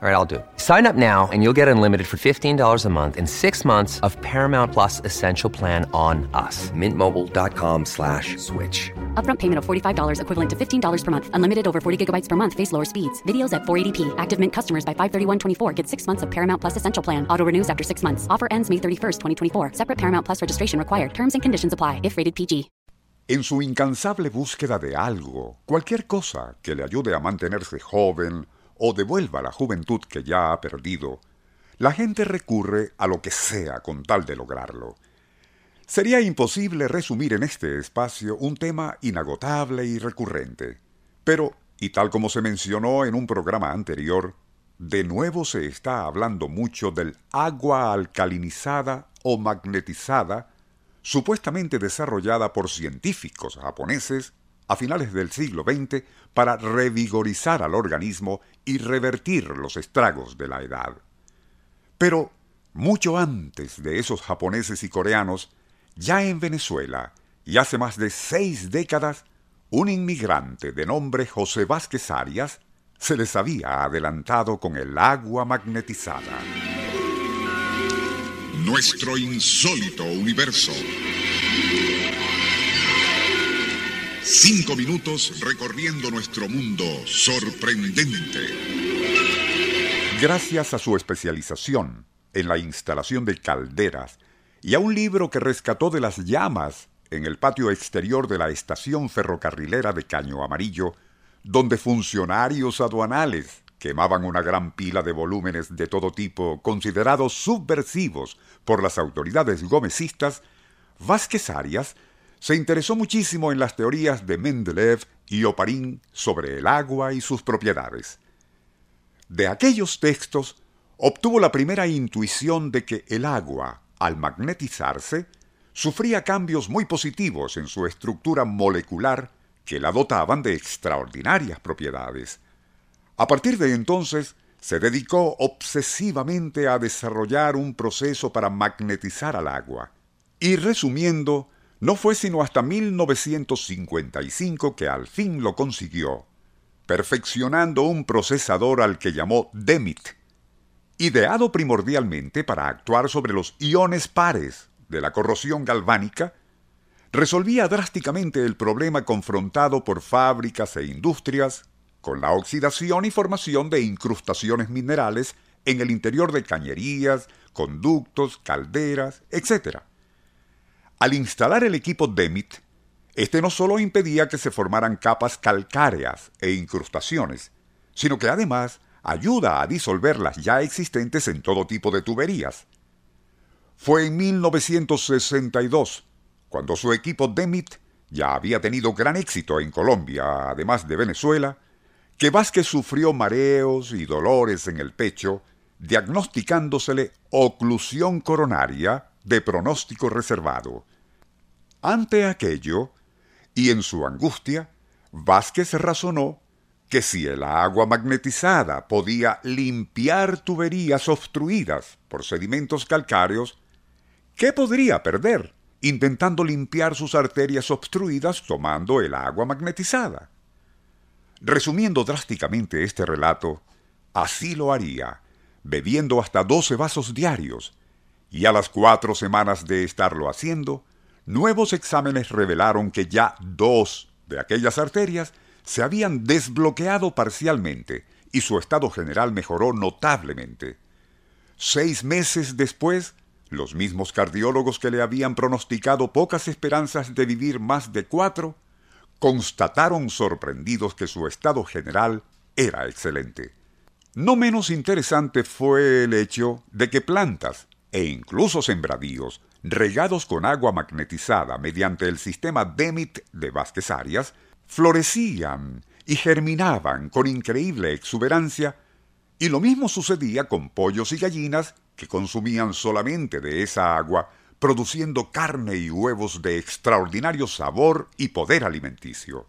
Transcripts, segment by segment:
All right, I'll do it. Sign up now and you'll get unlimited for $15 a month and six months of Paramount Plus Essential Plan on us. Mintmobile.com slash switch. Upfront payment of $45 equivalent to $15 per month. Unlimited over 40 gigabytes per month. Face lower speeds. Videos at 480p. Active Mint customers by 531.24 get six months of Paramount Plus Essential Plan. Auto renews after six months. Offer ends May 31st, 2024. Separate Paramount Plus registration required. Terms and conditions apply if rated PG. En su incansable búsqueda de algo, cualquier cosa que le ayude a mantenerse joven, o devuelva la juventud que ya ha perdido, la gente recurre a lo que sea con tal de lograrlo. Sería imposible resumir en este espacio un tema inagotable y recurrente. Pero, y tal como se mencionó en un programa anterior, de nuevo se está hablando mucho del agua alcalinizada o magnetizada, supuestamente desarrollada por científicos japoneses a finales del siglo XX para revigorizar al organismo y revertir los estragos de la edad. Pero mucho antes de esos japoneses y coreanos, ya en Venezuela, y hace más de seis décadas, un inmigrante de nombre José Vázquez Arias se les había adelantado con el agua magnetizada. Nuestro insólito universo. Cinco minutos recorriendo nuestro mundo sorprendente. Gracias a su especialización en la instalación de calderas y a un libro que rescató de las llamas en el patio exterior de la estación ferrocarrilera de Caño Amarillo, donde funcionarios aduanales quemaban una gran pila de volúmenes de todo tipo considerados subversivos por las autoridades gomecistas, Vázquez Arias se interesó muchísimo en las teorías de Mendeleev y Oparin sobre el agua y sus propiedades. De aquellos textos obtuvo la primera intuición de que el agua, al magnetizarse, sufría cambios muy positivos en su estructura molecular que la dotaban de extraordinarias propiedades. A partir de entonces, se dedicó obsesivamente a desarrollar un proceso para magnetizar al agua. Y resumiendo, no fue sino hasta 1955 que al fin lo consiguió, perfeccionando un procesador al que llamó DEMIT, ideado primordialmente para actuar sobre los iones pares de la corrosión galvánica, resolvía drásticamente el problema confrontado por fábricas e industrias con la oxidación y formación de incrustaciones minerales en el interior de cañerías, conductos, calderas, etc. Al instalar el equipo DEMIT, este no solo impedía que se formaran capas calcáreas e incrustaciones, sino que además ayuda a disolver las ya existentes en todo tipo de tuberías. Fue en 1962 cuando su equipo DEMIT ya había tenido gran éxito en Colombia, además de Venezuela, que Vázquez sufrió mareos y dolores en el pecho, diagnosticándosele oclusión coronaria de pronóstico reservado. Ante aquello, y en su angustia, Vázquez razonó que si el agua magnetizada podía limpiar tuberías obstruidas por sedimentos calcáreos, ¿qué podría perder intentando limpiar sus arterias obstruidas tomando el agua magnetizada? Resumiendo drásticamente este relato, así lo haría, bebiendo hasta doce vasos diarios, y a las cuatro semanas de estarlo haciendo, nuevos exámenes revelaron que ya dos de aquellas arterias se habían desbloqueado parcialmente y su estado general mejoró notablemente. Seis meses después, los mismos cardiólogos que le habían pronosticado pocas esperanzas de vivir más de cuatro, constataron sorprendidos que su estado general era excelente. No menos interesante fue el hecho de que plantas e incluso sembradíos regados con agua magnetizada mediante el sistema DEMIT de Vázquez Arias, florecían y germinaban con increíble exuberancia, y lo mismo sucedía con pollos y gallinas que consumían solamente de esa agua, produciendo carne y huevos de extraordinario sabor y poder alimenticio.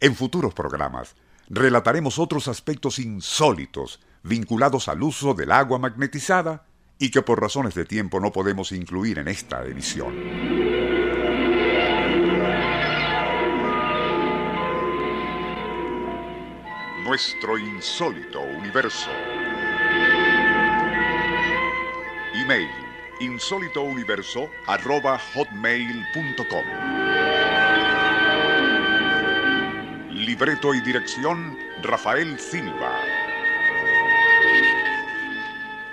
En futuros programas relataremos otros aspectos insólitos vinculados al uso del agua magnetizada y que por razones de tiempo no podemos incluir en esta edición. Nuestro insólito universo. Email insólitouniverso.hotmail.com Libreto y dirección Rafael Silva.